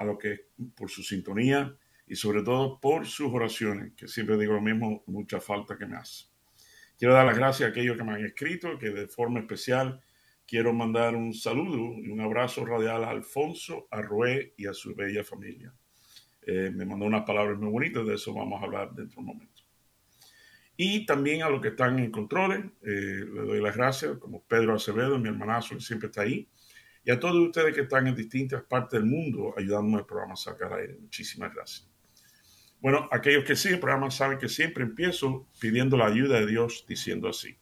a los que por su sintonía y sobre todo por sus oraciones, que siempre digo lo mismo, mucha falta que me hace. Quiero dar las gracias a aquellos que me han escrito, que de forma especial quiero mandar un saludo y un abrazo radial a Alfonso, a Roé y a su bella familia. Eh, me mandó unas palabras muy bonitas, de eso vamos a hablar dentro de un momento. Y también a los que están en controles, eh, le doy las gracias, como Pedro Acevedo, mi hermanazo, que siempre está ahí y a todos ustedes que están en distintas partes del mundo ayudándome al programa Sacar Aire. Muchísimas gracias. Bueno, aquellos que siguen el programa saben que siempre empiezo pidiendo la ayuda de Dios diciendo así.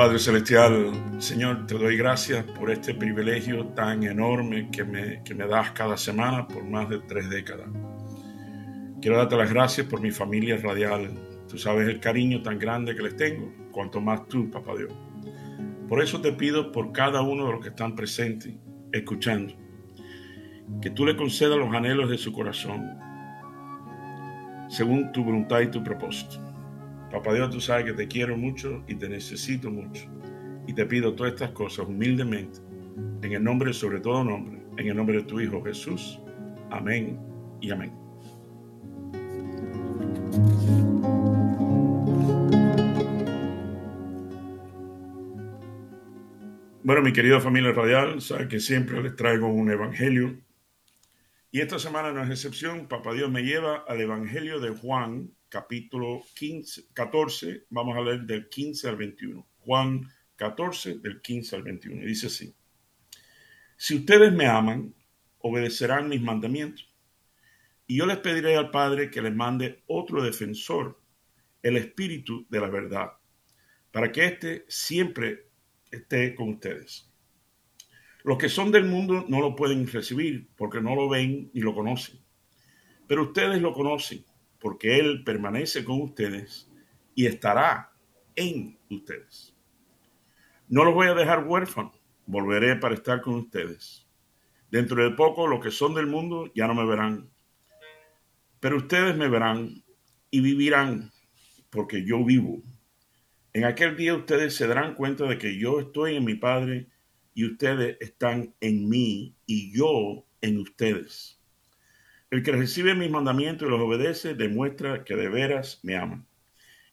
Padre Celestial, Señor, te doy gracias por este privilegio tan enorme que me, que me das cada semana por más de tres décadas. Quiero darte las gracias por mi familia radial. Tú sabes el cariño tan grande que les tengo, cuanto más tú, Papá Dios. Por eso te pido por cada uno de los que están presentes, escuchando, que tú le concedas los anhelos de su corazón, según tu voluntad y tu propósito. Papá Dios, tú sabes que te quiero mucho y te necesito mucho. Y te pido todas estas cosas humildemente, en el nombre, sobre todo nombre, en el nombre de tu Hijo Jesús. Amén y amén. Bueno, mi querida familia radial, sabe que siempre les traigo un evangelio. Y esta semana no es excepción. Papá Dios me lleva al evangelio de Juan, capítulo 15, 14, vamos a leer del 15 al 21. Juan 14, del 15 al 21. dice así, si ustedes me aman, obedecerán mis mandamientos. Y yo les pediré al Padre que les mande otro defensor, el Espíritu de la verdad, para que éste siempre esté con ustedes. Los que son del mundo no lo pueden recibir porque no lo ven ni lo conocen. Pero ustedes lo conocen porque Él permanece con ustedes y estará en ustedes. No los voy a dejar huérfanos, volveré para estar con ustedes. Dentro de poco los que son del mundo ya no me verán, pero ustedes me verán y vivirán porque yo vivo. En aquel día ustedes se darán cuenta de que yo estoy en mi Padre y ustedes están en mí y yo en ustedes. El que recibe mis mandamientos y los obedece demuestra que de veras me ama.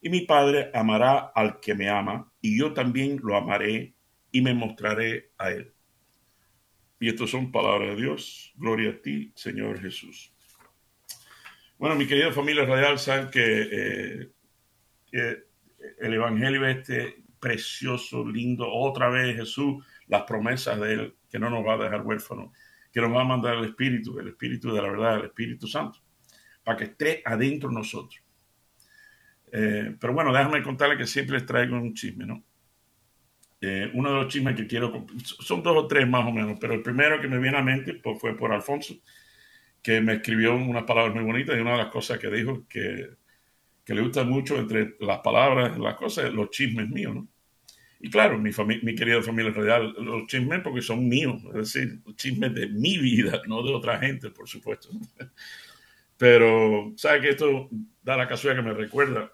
Y mi Padre amará al que me ama, y yo también lo amaré y me mostraré a él. Y estas son palabras de Dios. Gloria a ti, Señor Jesús. Bueno, mi querida familia radial, saben que, eh, el Evangelio este precioso, lindo, otra vez Jesús, las promesas de Él, que no nos va a dejar huérfanos que nos va a mandar el Espíritu, el Espíritu de la verdad, el Espíritu Santo, para que esté adentro de nosotros. Eh, pero bueno, déjame contarle que siempre les traigo un chisme, ¿no? Eh, uno de los chismes que quiero, son dos o tres más o menos, pero el primero que me viene a mente pues, fue por Alfonso, que me escribió unas palabras muy bonitas y una de las cosas que dijo que, que le gusta mucho entre las palabras, las cosas, los chismes míos, ¿no? Y claro, mi, mi querida familia real, los chismes porque son míos, es decir, los chismes de mi vida, no de otra gente, por supuesto. Pero, ¿sabe que esto da la casualidad que me recuerda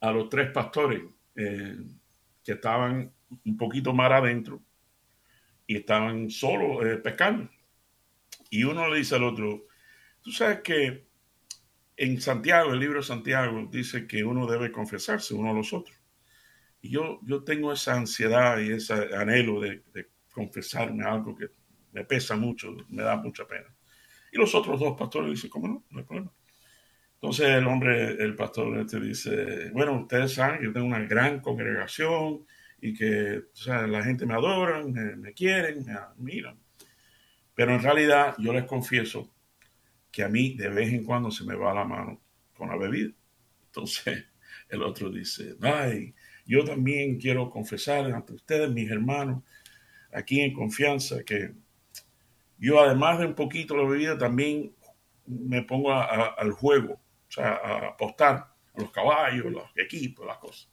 a los tres pastores eh, que estaban un poquito más adentro y estaban solos eh, pescando? Y uno le dice al otro, tú sabes que en Santiago, el libro de Santiago, dice que uno debe confesarse uno a los otros. Y yo, yo tengo esa ansiedad y ese anhelo de, confesarme algo que me pesa mucho, me da mucha pena. Y los otros dos pastores dicen, ¿cómo no? No hay problema. Entonces el hombre, el pastor este dice, bueno, ustedes saben, yo tengo una gran congregación y que la gente me adora, me, me quieren, me admiran. Pero en realidad yo les confieso que a mí de vez en cuando se me va la mano con la bebida. Entonces el otro dice, ay, yo también quiero confesar ante ustedes, mis hermanos, aquí en confianza, que yo además de un poquito la bebida, también me pongo al juego, o sea, a apostar a los caballos, los equipos, las cosas.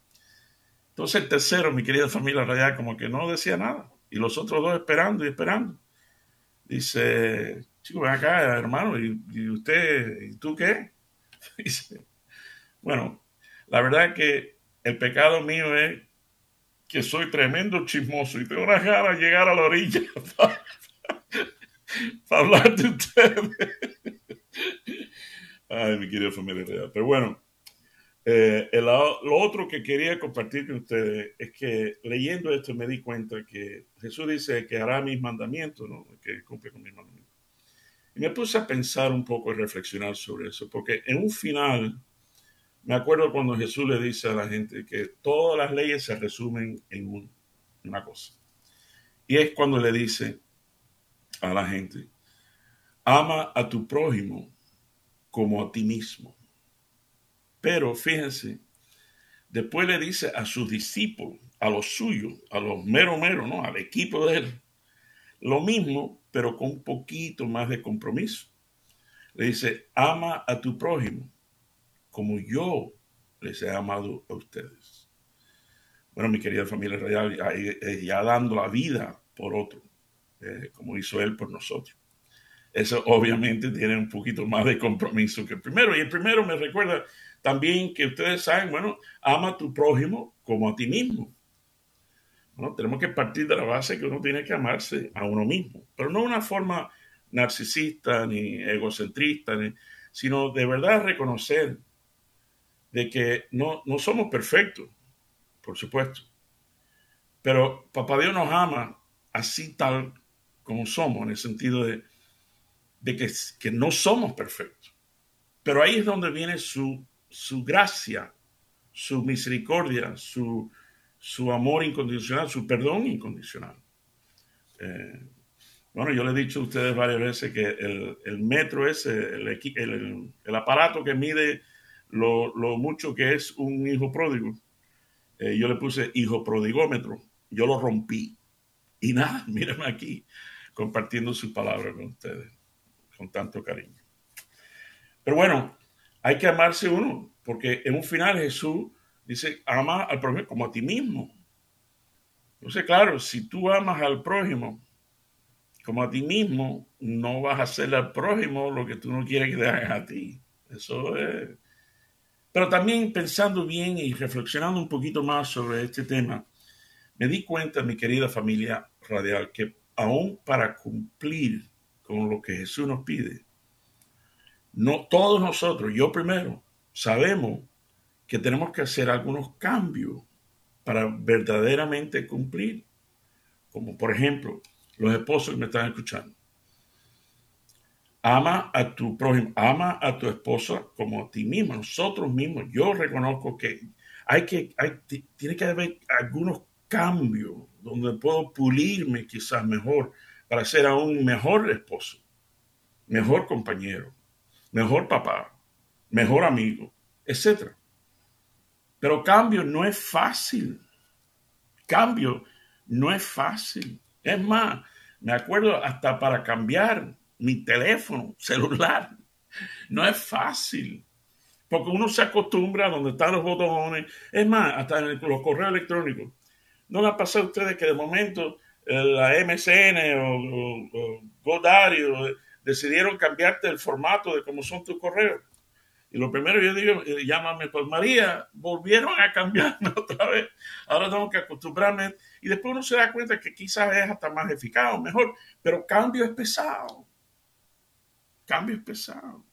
Entonces el tercero, mi querida familia radial, como que no decía nada. Y los otros dos esperando y esperando. Dice, chico, ven acá, hermano, ¿y, usted, ¿y tú qué? Dice, bueno, la verdad que el pecado mío es que soy tremendo chismoso y tengo una ganas de llegar a la orilla para, hablar de ustedes. Ay, mi querida familia real. Pero bueno, eh, lo otro que quería compartir con ustedes es que leyendo esto me di cuenta que Jesús dice que hará mis mandamientos, ¿no? que cumple con mis mandamientos. Y me puse a pensar un poco y reflexionar sobre eso, porque en un final, me acuerdo cuando Jesús le dice a la gente que todas las leyes se resumen en una cosa. Y es cuando le dice a la gente, ama a tu prójimo como a ti mismo. Pero fíjense, después le dice a sus discípulos, a los suyos, a los mero mero, ¿no? Al equipo de él, lo mismo, pero con un poquito más de compromiso. Le dice, ama a tu prójimo como yo les he amado a ustedes. Bueno, mi querida familia real, ya dando la vida por otro, eh, como hizo él por nosotros. Eso obviamente tiene un poquito más de compromiso que el primero. Y el primero me recuerda también que ustedes saben, bueno, ama a tu prójimo como a ti mismo. Bueno, tenemos que partir de la base que uno tiene que amarse a uno mismo, pero no de una forma narcisista ni egocentrista, sino de verdad reconocer de que no, no somos perfectos, por supuesto, pero Papá Dios nos ama así tal como somos, en el sentido de, de que, que no somos perfectos. Pero ahí es donde viene su su gracia, su misericordia, su, su amor incondicional, su perdón incondicional. Eh, bueno, yo le he dicho a ustedes varias veces que el, metro es el, el, aparato que mide lo, mucho que es un hijo pródigo. Eh, yo le puse hijo prodigómetro. Yo lo rompí. Y nada, mírenme aquí, compartiendo su palabra con ustedes, con tanto cariño. Pero bueno, hay que amarse uno, porque en un final Jesús dice, ama al prójimo como a ti mismo. Entonces, claro, si tú amas al prójimo como a ti mismo, no vas a hacerle al prójimo lo que tú no quieres que te hagan a ti. Eso es. Pero también pensando bien y reflexionando un poquito más sobre este tema, me di cuenta, mi querida familia radial, que aún para cumplir con lo que Jesús nos pide, no todos nosotros, yo primero, sabemos que tenemos que hacer algunos cambios para verdaderamente cumplir. Como por ejemplo, los esposos que me están escuchando. Ama a tu prójimo, ama a tu esposa como a ti mismo, nosotros mismos. Yo reconozco que hay que, hay, tiene que haber algunos cambios donde puedo pulirme quizás mejor para ser aún mejor esposo, mejor compañero, mejor papá, mejor amigo, etc. Pero cambio no es fácil. Cambio no es fácil. Es más, me acuerdo hasta para cambiar mi teléfono celular. No es fácil. Porque uno se acostumbra a donde están los botones. Es más, hasta en los correos electrónicos. ¿No le ha pasado a ustedes que de momento eh, la MCN o, o, o decidieron cambiarte el formato de cómo son tus correos. Y lo primero yo digo, eh, llámame por María, volvieron a cambiarme otra vez. Ahora tengo que acostumbrarme. Y después uno se da cuenta que quizás es hasta más eficaz o mejor, pero cambio es pesado. Cambio es pesado.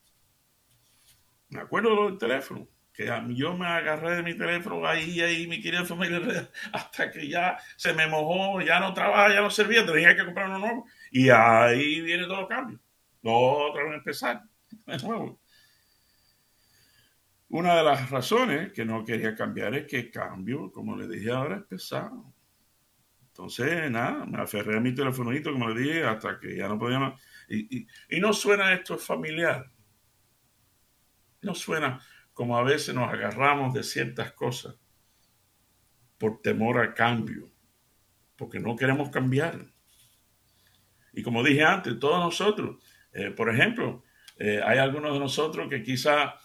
Me acuerdo del teléfono, que yo me agarré de mi teléfono ahí, ahí, mi querida familia, hasta que ya se me mojó, ya no trabaja, ya no servía, tenía que comprar uno nuevo. Y ahí viene todo el cambio. No, otra vez empezar de nuevo. Una de las razones que no quería cambiar es que cambio, como le dije ahora, es pesado. Entonces, nada, me aferré a mi telefonito, como le dije, hasta que ya no podía más. Y, no suena esto familiar. No suena como a veces nos agarramos de ciertas cosas por temor al cambio, porque no queremos cambiar. Y como dije antes, todos nosotros, eh, por ejemplo, eh, hay algunos de nosotros que quizá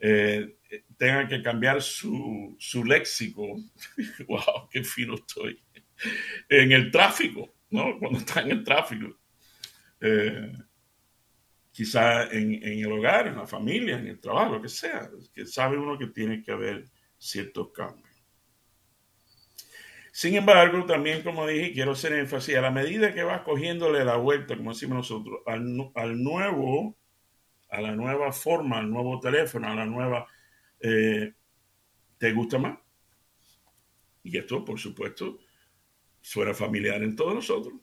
eh, tengan que cambiar su, su léxico. ¡Wow! ¡Qué fino estoy! En el tráfico, ¿no? Cuando está en el tráfico. Quizá en, en, el hogar, en la familia, en el trabajo, lo que sea, que sabe uno que tiene que haber ciertos cambios. Sin embargo, también como dije, quiero hacer énfasis, a la medida que vas cogiéndole la vuelta, como decimos nosotros, al, al nuevo, a la nueva forma, al nuevo teléfono, a la nueva, eh, ¿te gusta más? Y esto, por supuesto, suena familiar en todos nosotros,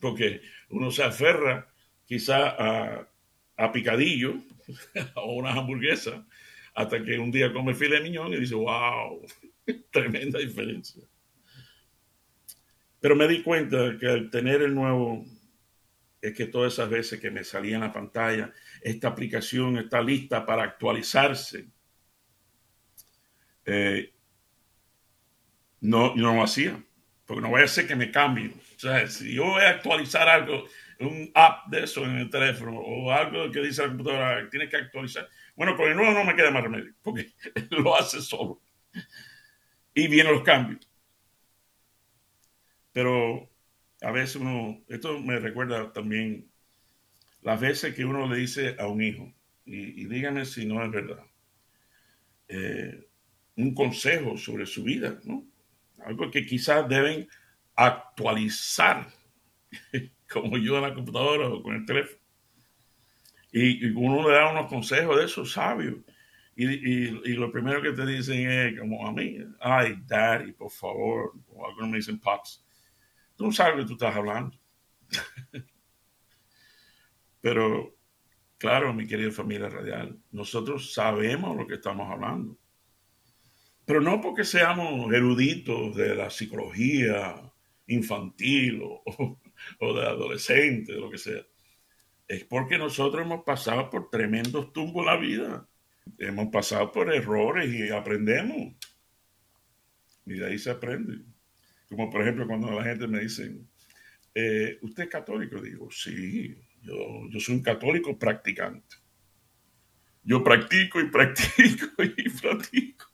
porque uno se aferra quizá a, a picadillo o una hamburguesa hasta que un día come file de miñón y dice, wow, tremenda diferencia. Pero me di cuenta que al tener el nuevo, es que todas esas veces que me salía en la pantalla, esta aplicación está lista para actualizarse. Eh, no, no lo hacía, porque no voy a hacer que me cambie. O sea, si yo voy a actualizar algo, un app de eso en el teléfono o algo que dice la computadora, tiene que actualizar. Bueno, con el nuevo no me queda más remedio, porque lo hace solo. Y vienen los cambios. Pero a veces uno, esto me recuerda también las veces que uno le dice a un hijo, y, díganme si no es verdad, eh, un consejo sobre su vida, ¿no? Algo que quizás deben actualizar, como yo en la computadora o con el teléfono. Y, uno le da unos consejos de esos sabios. Y, y, lo primero que te dicen es como a mí, ay, daddy, por favor, o algunos me dicen pops Tú no sabes lo que tú estás hablando. Pero, claro, mi querida familia radial, nosotros sabemos lo que estamos hablando. Pero no porque seamos eruditos de la psicología infantil o, o de adolescente, lo que sea. Es porque nosotros hemos pasado por tremendos tumbos la vida. Hemos pasado por errores y aprendemos. Y de ahí se aprende. Como por ejemplo cuando la gente me dice, eh, ¿usted es católico? Digo, sí, yo, yo soy un católico practicante. Yo practico y practico y practico.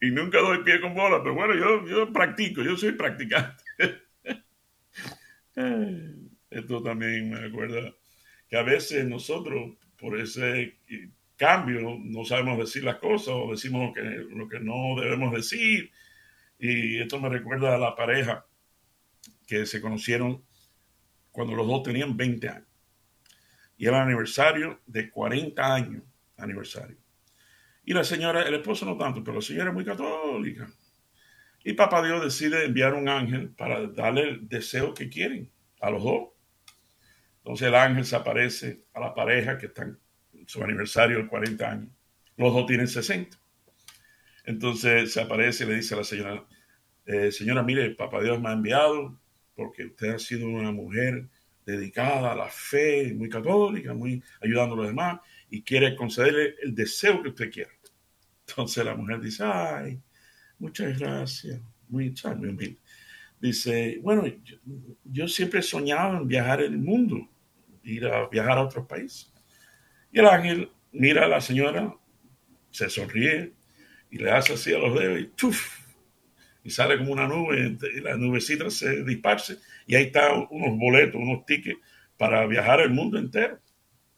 Y nunca doy pie con bola, pero bueno, yo, yo practico, yo soy practicante. Esto también me acuerda que a veces nosotros, por ese cambio, no sabemos decir las cosas o decimos lo que, lo que no debemos decir y esto me recuerda a la pareja que se conocieron cuando los dos tenían 20 años. Y era el aniversario de 40 años, aniversario. Y la señora, el esposo no tanto, pero la señora es muy católica. Y papá Dios decide enviar un ángel para darle el deseo que quieren a los dos. Entonces el ángel se aparece a la pareja que están en su aniversario de 40 años. Los dos tienen 60. Entonces se aparece y le dice a la señora, eh, señora, mire, papá Dios me ha enviado porque usted ha sido una mujer dedicada a la fe, muy católica, muy ayudando a los demás y quiere concederle el deseo que usted quiera. Entonces la mujer dice, ay, muchas gracias, muy, muy humilde. Dice, bueno, yo, yo, siempre he soñado en viajar el mundo, ir a viajar a otros países. Y el ángel mira a la señora, se sonríe, y le hace así a los dedos y ¡tuf! Y sale como una nube y la nubecita se disparce y ahí están unos boletos, unos tickets para viajar el mundo entero.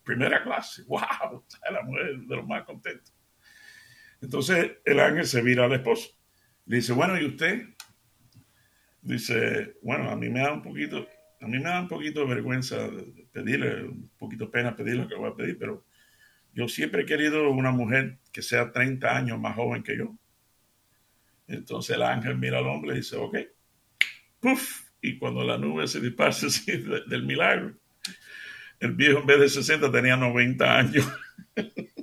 Primera clase. ¡Wow! La mujer de los más contentos. Entonces el ángel se vira al esposo. Dice, bueno, ¿y usted? Dice, bueno, a mí me da un poquito, a mí me da un poquito de vergüenza pedirle, un poquito pena pedirle lo que voy a pedir, pero yo siempre he querido una mujer que sea 30 años más joven que yo. Entonces el ángel mira al hombre y dice, ok, puff, y cuando la nube se disparce así del milagro, el viejo en vez de 60 tenía 90 años.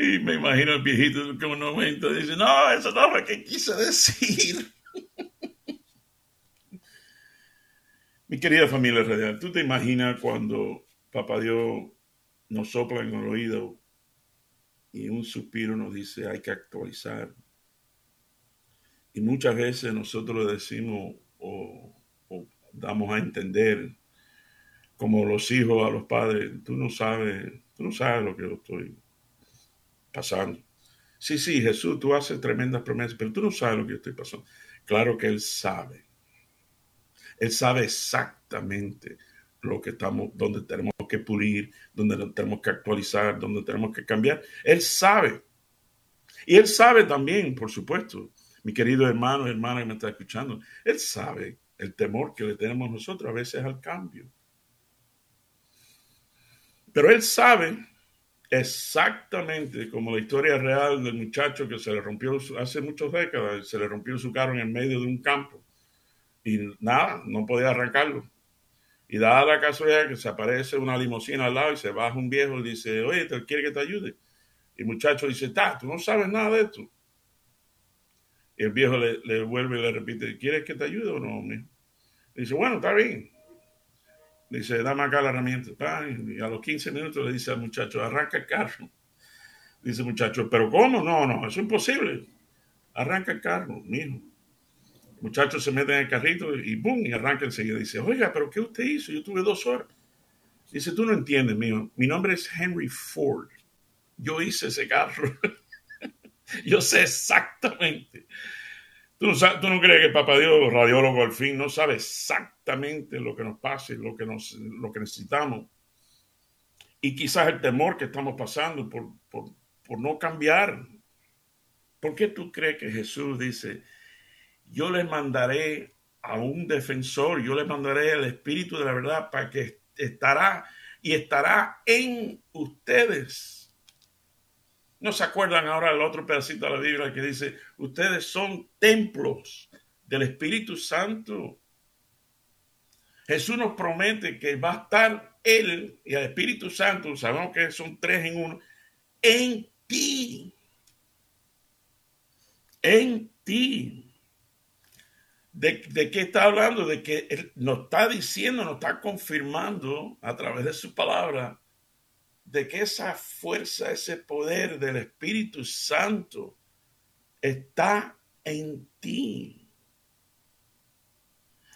y me imagino el viejito como 90 dice, no, eso no es lo que quise decir. Mi querida familia radial, ¿tú te imaginas cuando Papá Dios nos sopla en el oído y un suspiro nos dice hay que actualizar. Y muchas veces nosotros decimos o, o damos a entender como los hijos a los padres, tú no sabes, tú no sabes lo que yo estoy pasando. Sí, sí, Jesús, tú haces tremendas promesas, pero tú no sabes lo que yo estoy pasando. Claro que Él sabe. Él sabe exactamente lo que estamos, donde tenemos que pulir, donde tenemos que actualizar, donde tenemos que cambiar. Él sabe. Y Él sabe también, por supuesto, mi querido hermano hermana que me está escuchando, Él sabe el temor que le tenemos nosotros a veces al cambio. Pero él sabe exactamente como la historia real del muchacho que se le rompió hace muchas décadas, se le rompió su carro en el medio de un campo y nada, no podía arrancarlo. Y dada la casualidad que se aparece una limusina al lado y se baja un viejo y dice, oye, ¿te quiere que te ayude? Y el muchacho dice, ta, tú no sabes nada de esto. Y el viejo le, vuelve y le repite, ¿quieres que te ayude o no? dice, bueno, está bien. Dice, dame acá la herramienta. Y a los 15 minutos le dice al muchacho, arranca el carro. Dice muchacho, ¿pero cómo? No, no, eso es imposible. Arranca el carro, mijo. El muchacho se mete en el carrito y ¡pum! y arranca enseguida. Dice, oiga, ¿pero qué usted hizo? Yo tuve dos horas. Dice, tú no entiendes, mijo. Mi nombre es Henry Ford. Yo hice ese carro. Yo sé exactamente Tú no, crees que Papá Dios, radiólogo al fin, no sabe exactamente lo que nos pasa y lo que, necesitamos. Y quizás el temor que estamos pasando por, por, por no cambiar. ¿Por qué tú crees que Jesús dice, yo les mandaré a un defensor, yo les mandaré el Espíritu de la verdad para que estará y estará en ustedes? ¿No se acuerdan ahora del otro pedacito de la Biblia que dice, ustedes son templos del Espíritu Santo? Jesús nos promete que va a estar Él y el Espíritu Santo, sabemos que son tres en uno, en ti. En ti. ¿De, ¿De, qué está hablando? De que Él nos está diciendo, nos está confirmando a través de su palabra de que esa fuerza, ese poder del Espíritu Santo está en ti.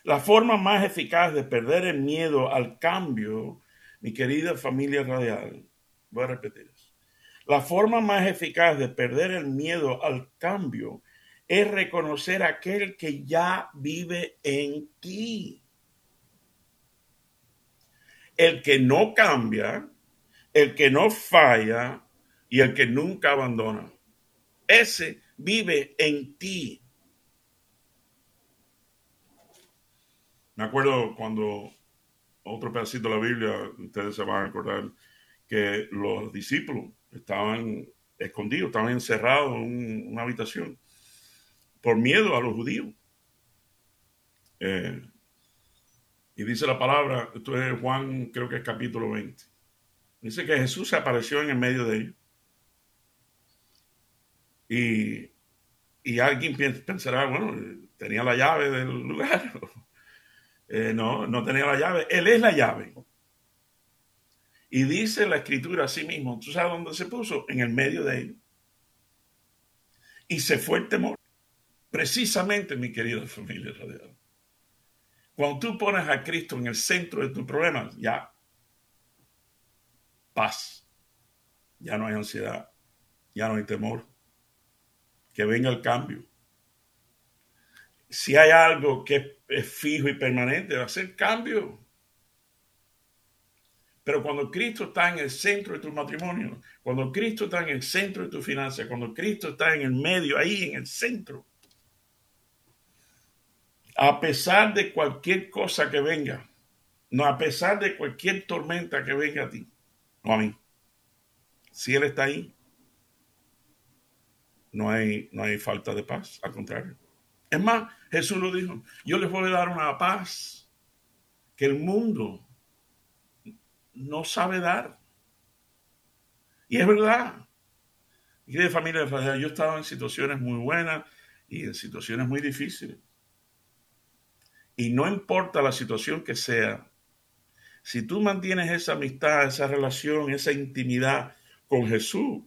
La forma más eficaz de perder el miedo al cambio, mi querida familia radial, voy a repetir. La forma más eficaz de perder el miedo al cambio es reconocer aquel que ya vive en ti. El que no cambia el que no falla y el que nunca abandona. Ese vive en ti. Me acuerdo cuando otro pedacito de la Biblia, ustedes se van a acordar, que los discípulos estaban escondidos, estaban encerrados en una habitación por miedo a los judíos. Eh, y dice la palabra, esto es Juan, creo que es capítulo 20. Dice que Jesús se apareció en el medio de ellos. Y, y alguien pensará, bueno, tenía la llave del lugar. Eh, no, no tenía la llave. Él es la llave. Y dice la escritura a sí mismo, ¿tú sabes dónde se puso? En el medio de ellos. Y se fue el temor. Precisamente, mi querida familia radial. Cuando tú pones a Cristo en el centro de tu problema, ya paz. Ya no hay ansiedad, ya no hay temor. Que venga el cambio. Si hay algo que es fijo y permanente, va a ser cambio. Pero cuando Cristo está en el centro de tu matrimonio, cuando Cristo está en el centro de tu finanzas, cuando Cristo está en el medio, ahí en el centro, a pesar de cualquier cosa que venga, no a pesar de cualquier tormenta que venga a ti, no a mí. Si Él está ahí, no hay, no hay falta de paz, al contrario. Es más, Jesús lo dijo, yo les voy a dar una paz que el mundo no sabe dar. Y es verdad. Y de familia de yo estaba en situaciones muy buenas y en situaciones muy difíciles. Y no importa la situación que sea, si tú mantienes esa amistad, esa relación, esa intimidad con Jesús,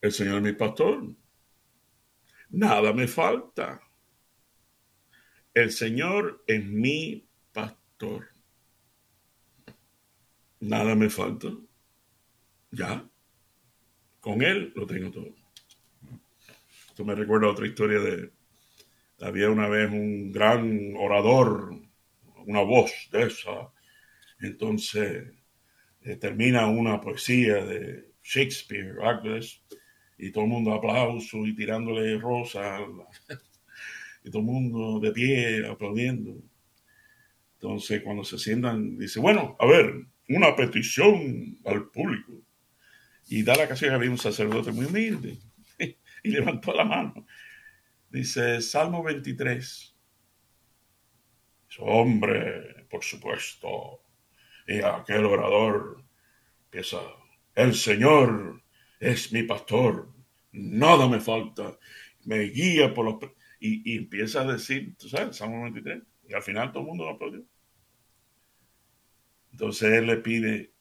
el Señor es mi pastor, nada me falta. El Señor es mi pastor. Nada me falta. Ya. Con Él lo tengo todo. Esto me recuerda otra historia de... Había una vez un gran orador, una voz de esa. Entonces eh, termina una poesía de Shakespeare, Agnes, y todo el mundo aplauso y tirándole rosas y todo el mundo de pie aplaudiendo. Entonces, cuando se sientan, dice, bueno, a ver, una petición al público. Y da la ocasión había un sacerdote muy humilde y levantó la mano. Dice, Salmo 23. Hombre, por supuesto. Y aquel orador empieza, el Señor es mi pastor, nada me falta, me guía por los y, empieza a decir, tú sabes, Salmo 23, y al final todo el mundo lo aplaudió. Entonces él le pide,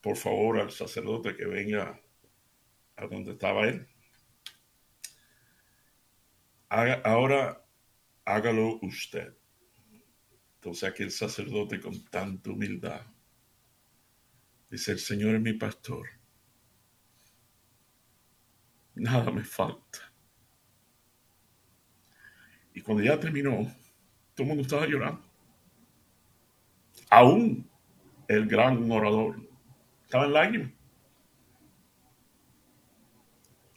por favor, al sacerdote que venga a donde estaba él. ahora hágalo usted. Entonces aquí el sacerdote con tanta humildad dice, el Señor es mi pastor. Nada me falta. Y cuando ya terminó, todo el mundo estaba llorando. Aún el gran orador estaba en lágrimas.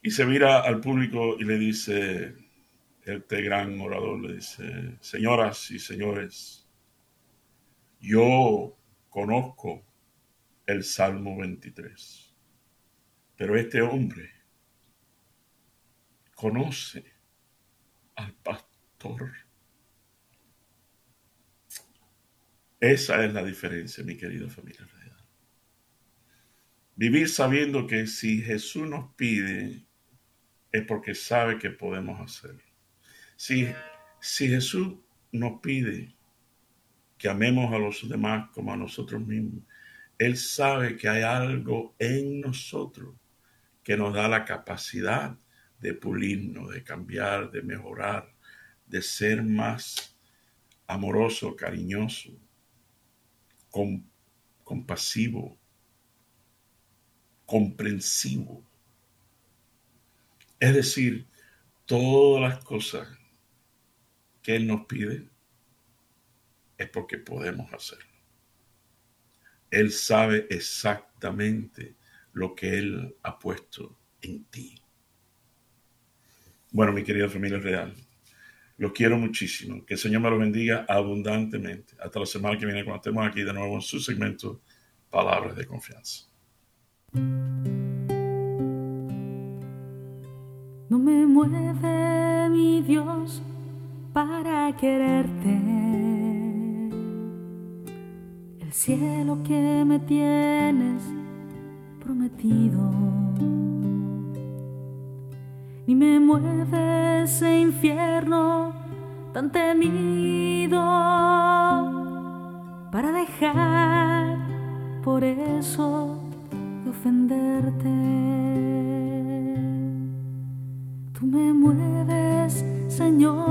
Y se mira al público y le dice, este gran orador le dice, señoras y señores, yo conozco el Salmo 23, pero este hombre conoce al pastor esa es la diferencia, mi querida familia Vivir sabiendo que si Jesús nos pide, es porque sabe que podemos hacerlo. Si, si Jesús nos pide que amemos a los demás como a nosotros mismos, Él sabe que hay algo en nosotros que nos da la capacidad de pulirnos, de cambiar, de mejorar, de ser más amoroso, cariñoso, compasivo, comprensivo. Es decir, todas las cosas que Él nos pide es porque podemos hacerlo. Él sabe exactamente lo que Él ha puesto en ti. Bueno, mi querida familia real, los quiero muchísimo. Que el Señor me los bendiga abundantemente. Hasta la semana que viene cuando estemos aquí de nuevo en su segmento Palabras de Confianza. No me mueve mi Dios para quererte. El cielo que me tienes prometido. Ni me mueve ese infierno tan temido para dejar por eso de ofenderte. Tú me mueves, Señor,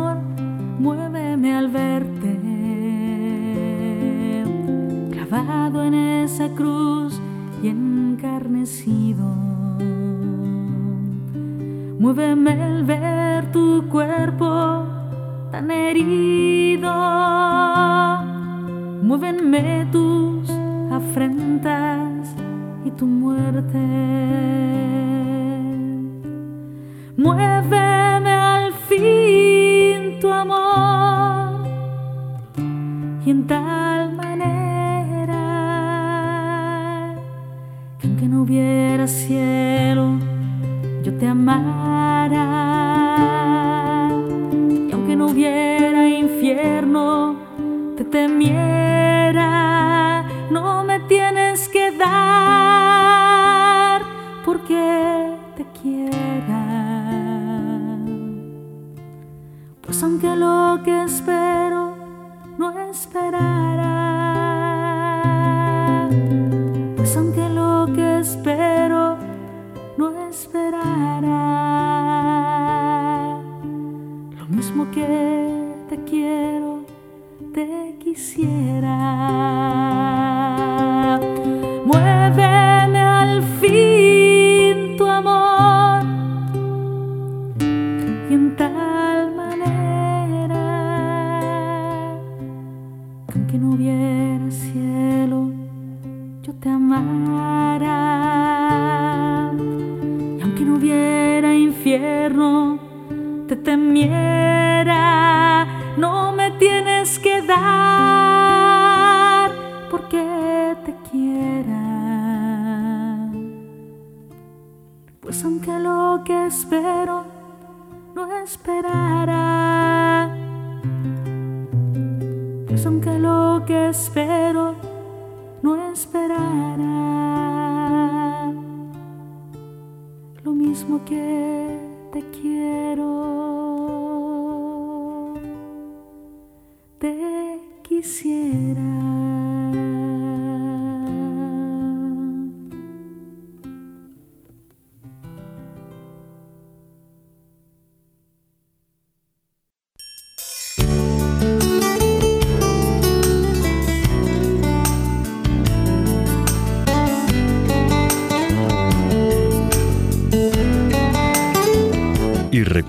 en esa cruz y encarnecido. Muéveme al ver tu cuerpo tan herido. Muévenme tus afrentas y tu muerte. Muéveme al fin tu amor y en tal manera hubiera cielo, yo te amara no hubiera infierno, te temiera, no me tienes que dar porque te quiera. Pues aunque lo que espero no esperara, porque te quiera. Pues aunque lo que espero no esperara, pues aunque lo que espero no esperara, lo mismo que te quiero,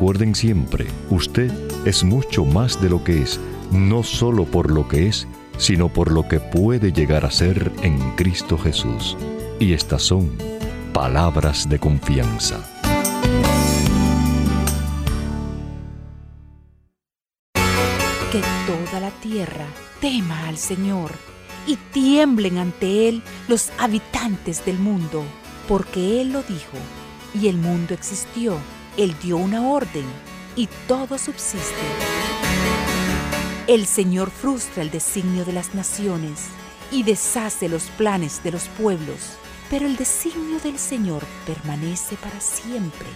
recuerden siempre, usted es mucho más de lo que es, no solo por lo que es, sino por lo que puede llegar a ser en Cristo Jesús. Y estas son palabras de confianza. Que toda la tierra tema al Señor y tiemblen ante Él los habitantes del mundo, porque Él lo dijo y el mundo existió. Él dio una orden y todo subsiste. El Señor frustra el designio de las naciones y deshace los planes de los pueblos, pero el designio del Señor permanece para siempre.